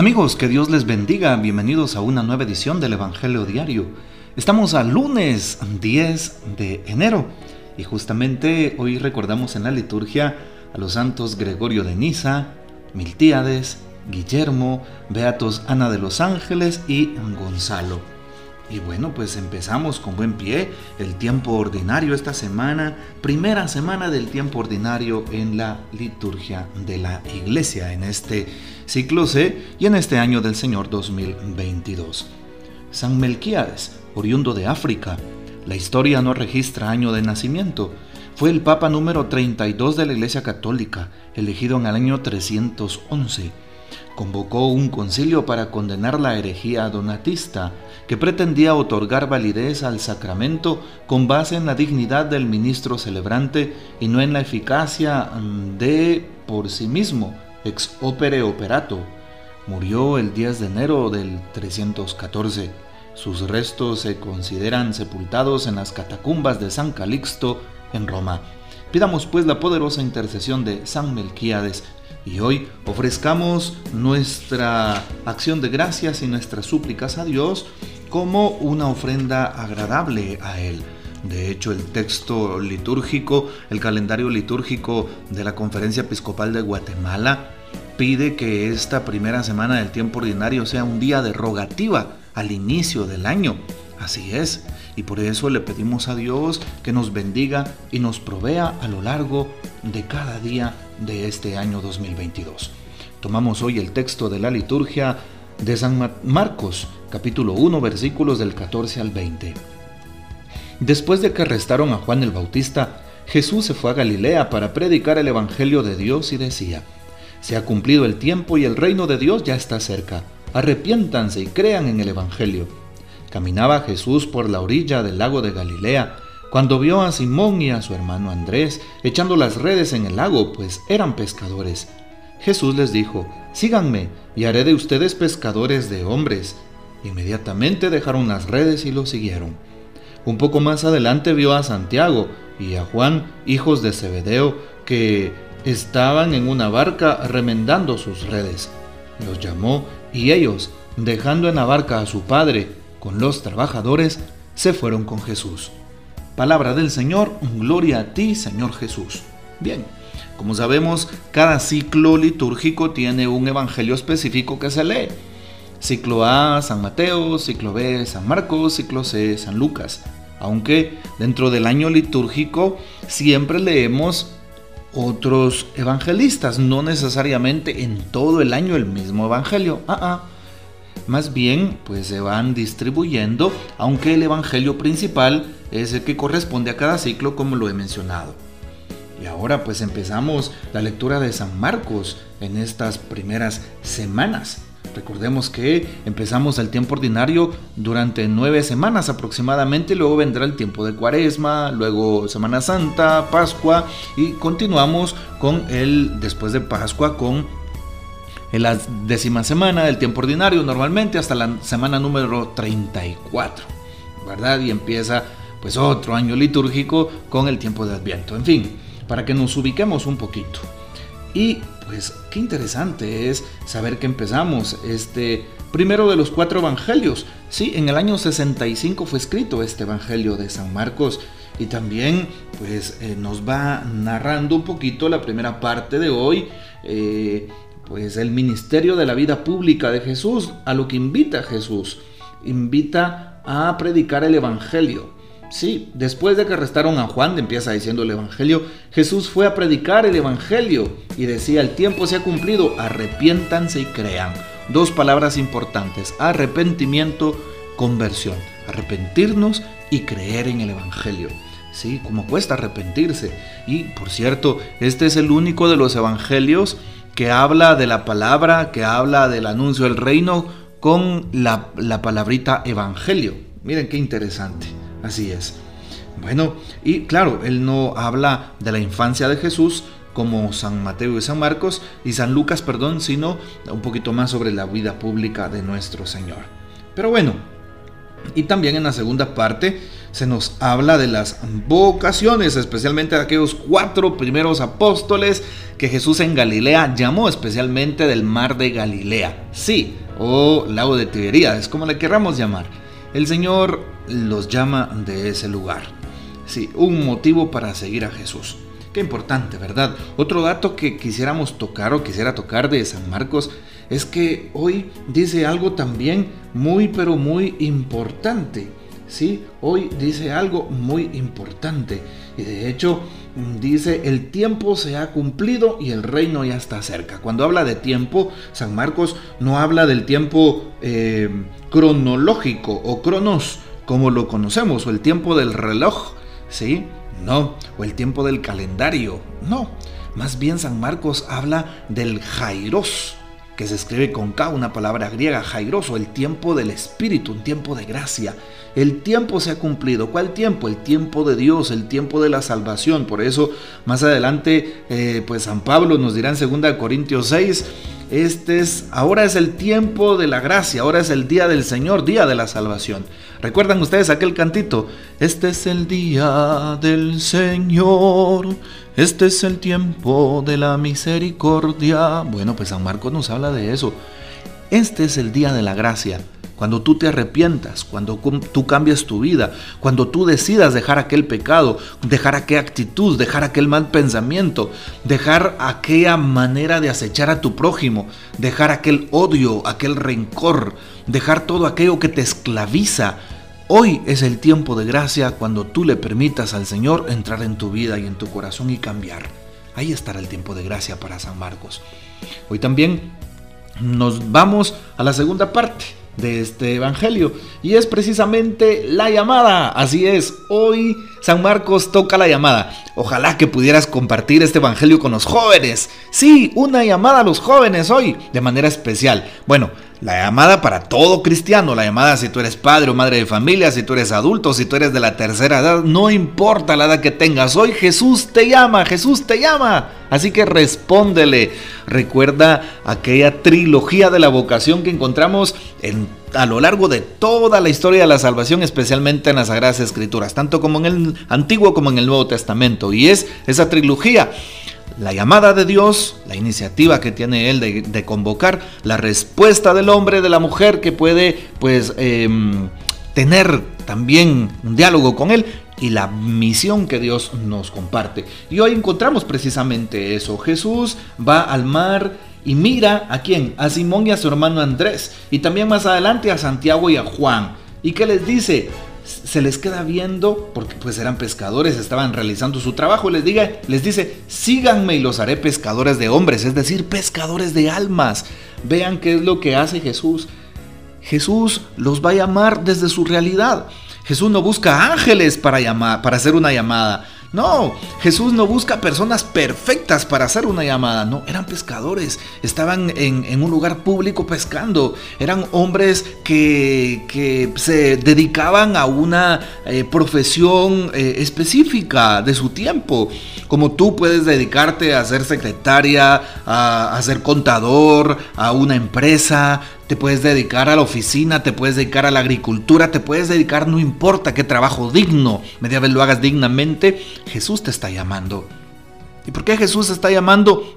Amigos, que Dios les bendiga. Bienvenidos a una nueva edición del Evangelio Diario. Estamos a lunes 10 de enero y justamente hoy recordamos en la liturgia a los santos Gregorio de Niza, Miltíades, Guillermo, Beatos Ana de los Ángeles y Gonzalo. Y bueno, pues empezamos con buen pie el tiempo ordinario esta semana, primera semana del tiempo ordinario en la liturgia de la iglesia en este ciclo C y en este año del Señor 2022. San Melquiades, oriundo de África, la historia no registra año de nacimiento, fue el Papa número 32 de la Iglesia Católica, elegido en el año 311 convocó un concilio para condenar la herejía donatista, que pretendía otorgar validez al sacramento con base en la dignidad del ministro celebrante y no en la eficacia de por sí mismo, ex opere operato. Murió el 10 de enero del 314. Sus restos se consideran sepultados en las catacumbas de San Calixto en Roma. Pidamos pues la poderosa intercesión de San Melquíades y hoy ofrezcamos nuestra acción de gracias y nuestras súplicas a Dios como una ofrenda agradable a Él. De hecho, el texto litúrgico, el calendario litúrgico de la Conferencia Episcopal de Guatemala pide que esta primera semana del tiempo ordinario sea un día de rogativa al inicio del año. Así es, y por eso le pedimos a Dios que nos bendiga y nos provea a lo largo de cada día de este año 2022. Tomamos hoy el texto de la liturgia de San Marcos, capítulo 1, versículos del 14 al 20. Después de que arrestaron a Juan el Bautista, Jesús se fue a Galilea para predicar el Evangelio de Dios y decía, Se ha cumplido el tiempo y el reino de Dios ya está cerca. Arrepiéntanse y crean en el Evangelio. Caminaba Jesús por la orilla del lago de Galilea, cuando vio a Simón y a su hermano Andrés echando las redes en el lago, pues eran pescadores. Jesús les dijo, Síganme, y haré de ustedes pescadores de hombres. Inmediatamente dejaron las redes y lo siguieron. Un poco más adelante vio a Santiago y a Juan, hijos de Zebedeo, que estaban en una barca remendando sus redes. Los llamó y ellos, dejando en la barca a su padre con los trabajadores, se fueron con Jesús. Palabra del Señor, gloria a ti, Señor Jesús. Bien, como sabemos, cada ciclo litúrgico tiene un evangelio específico que se lee. Ciclo A, San Mateo, ciclo B, San Marcos, ciclo C, San Lucas. Aunque dentro del año litúrgico siempre leemos otros evangelistas, no necesariamente en todo el año el mismo evangelio. Ah, ah. Más bien, pues se van distribuyendo, aunque el evangelio principal es el que corresponde a cada ciclo como lo he mencionado. Y ahora pues empezamos la lectura de San Marcos en estas primeras semanas. Recordemos que empezamos el tiempo ordinario durante nueve semanas aproximadamente, luego vendrá el tiempo de Cuaresma, luego Semana Santa, Pascua y continuamos con el después de Pascua con la décima semana del tiempo ordinario normalmente hasta la semana número 34, ¿verdad? Y empieza pues otro año litúrgico con el tiempo de Adviento. En fin, para que nos ubiquemos un poquito. Y pues qué interesante es saber que empezamos este primero de los cuatro evangelios. Sí, en el año 65 fue escrito este evangelio de San Marcos y también pues eh, nos va narrando un poquito la primera parte de hoy. Eh, pues el ministerio de la vida pública de Jesús, a lo que invita Jesús. Invita a predicar el Evangelio. Sí, después de que arrestaron a Juan, empieza diciendo el Evangelio, Jesús fue a predicar el Evangelio y decía, el tiempo se ha cumplido, arrepiéntanse y crean. Dos palabras importantes, arrepentimiento, conversión. Arrepentirnos y creer en el Evangelio. Sí, como cuesta arrepentirse. Y por cierto, este es el único de los evangelios que habla de la palabra, que habla del anuncio del reino con la, la palabrita evangelio. Miren qué interesante. Así es. Bueno, y claro, él no habla de la infancia de Jesús como San Mateo y San Marcos y San Lucas, perdón, sino un poquito más sobre la vida pública de nuestro Señor. Pero bueno, y también en la segunda parte se nos habla de las vocaciones, especialmente de aquellos cuatro primeros apóstoles que Jesús en Galilea llamó especialmente del mar de Galilea. Sí, o lago de Tiberíades, como le querramos llamar. El Señor los llama de ese lugar. Sí, un motivo para seguir a Jesús. Qué importante, ¿verdad? Otro dato que quisiéramos tocar o quisiera tocar de San Marcos es que hoy dice algo también muy pero muy importante. Sí, hoy dice algo muy importante. Y de hecho dice, el tiempo se ha cumplido y el reino ya está cerca. Cuando habla de tiempo, San Marcos no habla del tiempo eh, cronológico o cronos, como lo conocemos, o el tiempo del reloj, ¿sí? No, o el tiempo del calendario, no. Más bien San Marcos habla del jairos, que se escribe con K, una palabra griega, jairoso, el tiempo del Espíritu, un tiempo de gracia. El tiempo se ha cumplido. ¿Cuál tiempo? El tiempo de Dios, el tiempo de la salvación. Por eso, más adelante, eh, pues San Pablo nos dirá en 2 Corintios 6, este es, ahora es el tiempo de la gracia, ahora es el día del Señor, día de la salvación. ¿Recuerdan ustedes aquel cantito? Este es el día del Señor, este es el tiempo de la misericordia. Bueno, pues San Marcos nos habla de eso. Este es el día de la gracia cuando tú te arrepientas, cuando tú cambias tu vida, cuando tú decidas dejar aquel pecado, dejar aquella actitud, dejar aquel mal pensamiento, dejar aquella manera de acechar a tu prójimo, dejar aquel odio, aquel rencor, dejar todo aquello que te esclaviza. Hoy es el tiempo de gracia cuando tú le permitas al Señor entrar en tu vida y en tu corazón y cambiar. Ahí estará el tiempo de gracia para San Marcos. Hoy también nos vamos a la segunda parte de este Evangelio. Y es precisamente la llamada. Así es, hoy San Marcos toca la llamada. Ojalá que pudieras compartir este Evangelio con los jóvenes. Sí, una llamada a los jóvenes hoy, de manera especial. Bueno, la llamada para todo cristiano, la llamada si tú eres padre o madre de familia, si tú eres adulto, si tú eres de la tercera edad, no importa la edad que tengas, hoy Jesús te llama, Jesús te llama. Así que respóndele. Recuerda aquella trilogía de la vocación que encontramos en, a lo largo de toda la historia de la salvación, especialmente en las Sagradas Escrituras, tanto como en el Antiguo como en el Nuevo Testamento. Y es esa trilogía la llamada de Dios, la iniciativa que tiene Él de, convocar, la respuesta del hombre, de la mujer que puede pues em, tener también un diálogo con Él y la misión que Dios nos comparte. Y hoy encontramos precisamente eso. Jesús va al mar y mira a quién, a Simón y a su hermano Andrés, y también más adelante a Santiago y a Juan. ¿Y qué les dice? Se les queda viendo, porque pues eran pescadores, estaban realizando su trabajo, les, diga, les dice, síganme y los haré pescadores de hombres, es decir, pescadores de almas. Vean qué es lo que hace Jesús. Jesús los va a llamar desde su realidad. Jesús no busca ángeles para, llamar, para hacer una llamada. No, Jesús no busca personas perfectas para hacer una llamada. No, eran pescadores. Estaban en, un lugar público pescando. Eran hombres que, se dedicaban a una eh, profesión eh, específica de su tiempo. Como tú puedes dedicarte a ser secretaria, a, a ser contador, a una empresa, te puedes dedicar a la oficina, te puedes dedicar a la agricultura, te puedes dedicar, no importa qué trabajo digno, media vez lo hagas dignamente, Jesús te está llamando. ¿Y por qué Jesús está llamando?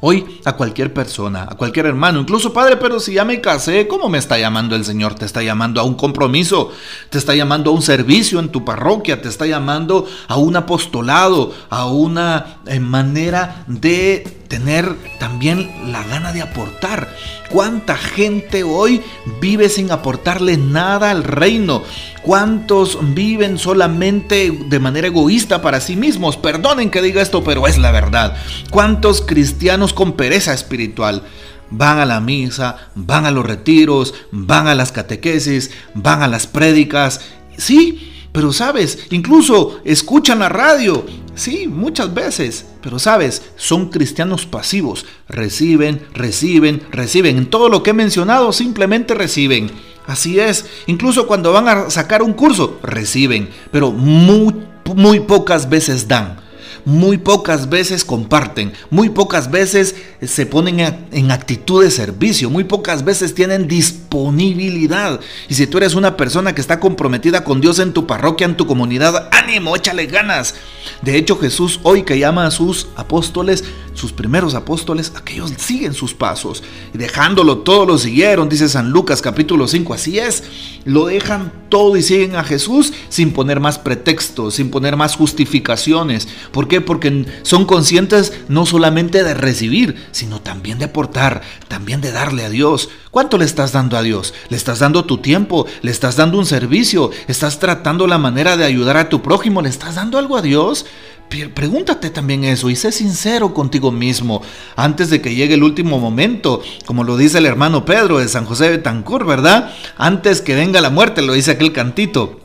Hoy a cualquier persona, a cualquier hermano, incluso padre, pero si ya me casé, ¿cómo me está llamando el Señor? Te está llamando a un compromiso, te está llamando a un servicio en tu parroquia, te está llamando a un apostolado, a una eh, manera de tener también la gana de aportar. ¿Cuánta gente hoy vive sin aportarle nada al reino? ¿Cuántos viven solamente de manera egoísta para sí mismos? Perdonen que diga esto, pero es la verdad. ¿Cuántos cristianos con pereza espiritual? Van a la misa, van a los retiros, van a las catequesis, van a las prédicas. Sí, pero sabes, incluso escuchan la radio. Sí, muchas veces. Pero sabes, son cristianos pasivos. Reciben, reciben, reciben. En todo lo que he mencionado, simplemente reciben. Así es, incluso cuando van a sacar un curso, reciben, pero muy, muy pocas veces dan. Muy pocas veces comparten, muy pocas veces se ponen en actitud de servicio, muy pocas veces tienen disponibilidad. Y si tú eres una persona que está comprometida con Dios en tu parroquia, en tu comunidad, ánimo, échale ganas. De hecho, Jesús hoy que llama a sus apóstoles, sus primeros apóstoles, aquellos siguen sus pasos. Y dejándolo todo lo siguieron, dice San Lucas capítulo 5, así es. Lo dejan todo y siguen a Jesús sin poner más pretextos, sin poner más justificaciones. ¿Por qué? Porque son conscientes no solamente de recibir, sino también de aportar, también de darle a Dios. ¿Cuánto le estás dando a Dios? ¿Le estás dando tu tiempo? ¿Le estás dando un servicio? ¿Estás tratando la manera de ayudar a tu prójimo? ¿Le estás dando algo a Dios? Pregúntate también eso y sé sincero contigo mismo antes de que llegue el último momento, como lo dice el hermano Pedro de San José de Tancur, ¿verdad? Antes que venga la muerte, lo dice aquel cantito,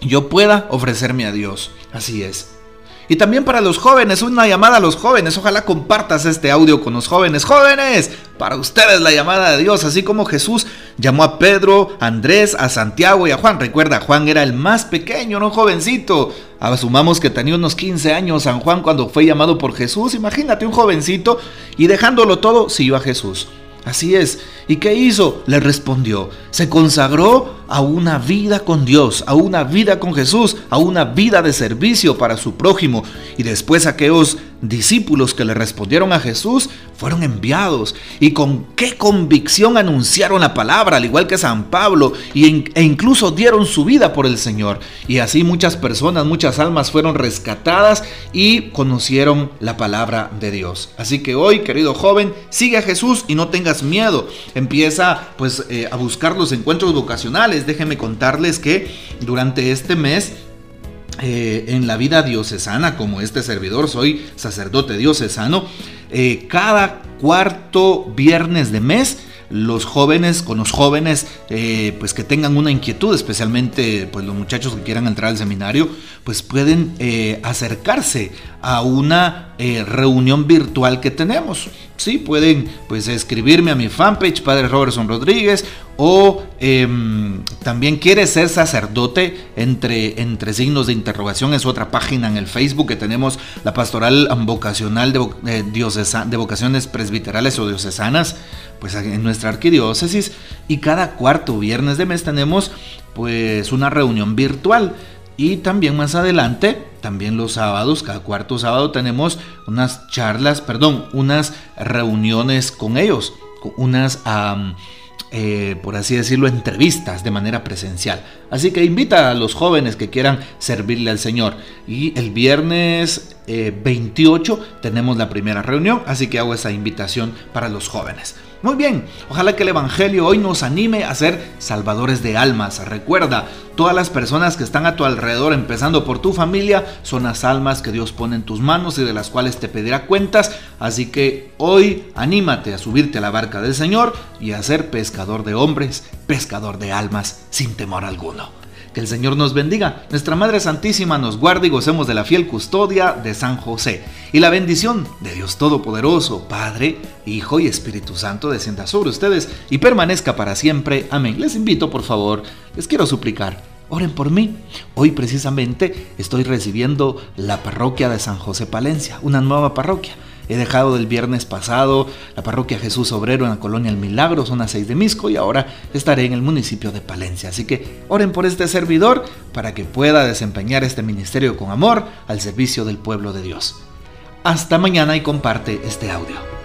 yo pueda ofrecerme a Dios. Así es. Y también para los jóvenes, una llamada a los jóvenes. Ojalá compartas este audio con los jóvenes. Jóvenes, para ustedes la llamada de Dios, así como Jesús llamó a Pedro, a Andrés, a Santiago y a Juan. Recuerda, Juan era el más pequeño, no jovencito. Asumamos que tenía unos 15 años San Juan cuando fue llamado por Jesús. Imagínate un jovencito y dejándolo todo, siguió a Jesús. Así es. ¿Y qué hizo? Le respondió. Se consagró a una vida con Dios, a una vida con Jesús, a una vida de servicio para su prójimo. Y después aquellos discípulos que le respondieron a Jesús fueron enviados y con qué convicción anunciaron la palabra, al igual que San Pablo, y e incluso dieron su vida por el Señor. Y así muchas personas, muchas almas fueron rescatadas y conocieron la palabra de Dios. Así que hoy, querido joven, sigue a Jesús y no tengas miedo. Empieza pues eh, a buscar los encuentros vocacionales. Déjenme contarles que durante este mes eh, en la vida diocesana, como este servidor, soy sacerdote diocesano, eh, cada cuarto viernes de mes, los jóvenes, con los jóvenes, eh, pues que tengan una inquietud, especialmente pues los muchachos que quieran entrar al seminario, pues pueden acercarse a una reunión virtual que tenemos. Sí, pueden pues escribirme a mi fanpage, Padre Robertson Rodríguez, o em, también quiere ser sacerdote entre, entre signos de interrogación. Es otra página en el Facebook que tenemos, la pastoral vocacional de, eh, de vocaciones presbiterales o diocesanas, pues en nuestra arquidiócesis. Y cada cuarto viernes de mes tenemos pues una reunión virtual. Y también más adelante, también los sábados, cada cuarto sábado tenemos unas charlas, perdón, unas reuniones con ellos, unas, eh, por así decirlo, entrevistas de manera presencial. Así que invita a los jóvenes que quieran servirle al Señor. Y el viernes 28 eh, tenemos la primera reunión, así que hago esa invitación para los jóvenes. Muy bien, ojalá que el Evangelio hoy nos anime a ser salvadores de almas. Recuerda, todas las personas que están a tu alrededor, empezando por tu familia, son las almas que Dios pone en tus manos y de las cuales te pedirá cuentas. Así que hoy anímate a subirte a la barca del Señor y a ser pescador de hombres, pescador de almas, sin temor alguno. Que el Señor nos bendiga, nuestra Madre Santísima nos guarde y gocemos de la fiel custodia de San José. Y la bendición de Dios Todopoderoso, Padre, Hijo y Espíritu Santo descienda sobre ustedes y permanezca para siempre. Amén. Les invito, por favor, les quiero suplicar. Oren por mí. Hoy precisamente estoy recibiendo la parroquia de San José Palencia, una nueva parroquia. He dejado del viernes pasado la parroquia Jesús Obrero en la colonia El Milagro, zona 6 de Misco, y ahora estaré en el municipio de Palencia. Así que oren por este servidor para que pueda desempeñar este ministerio con amor al servicio del pueblo de Dios. Hasta mañana y comparte este audio.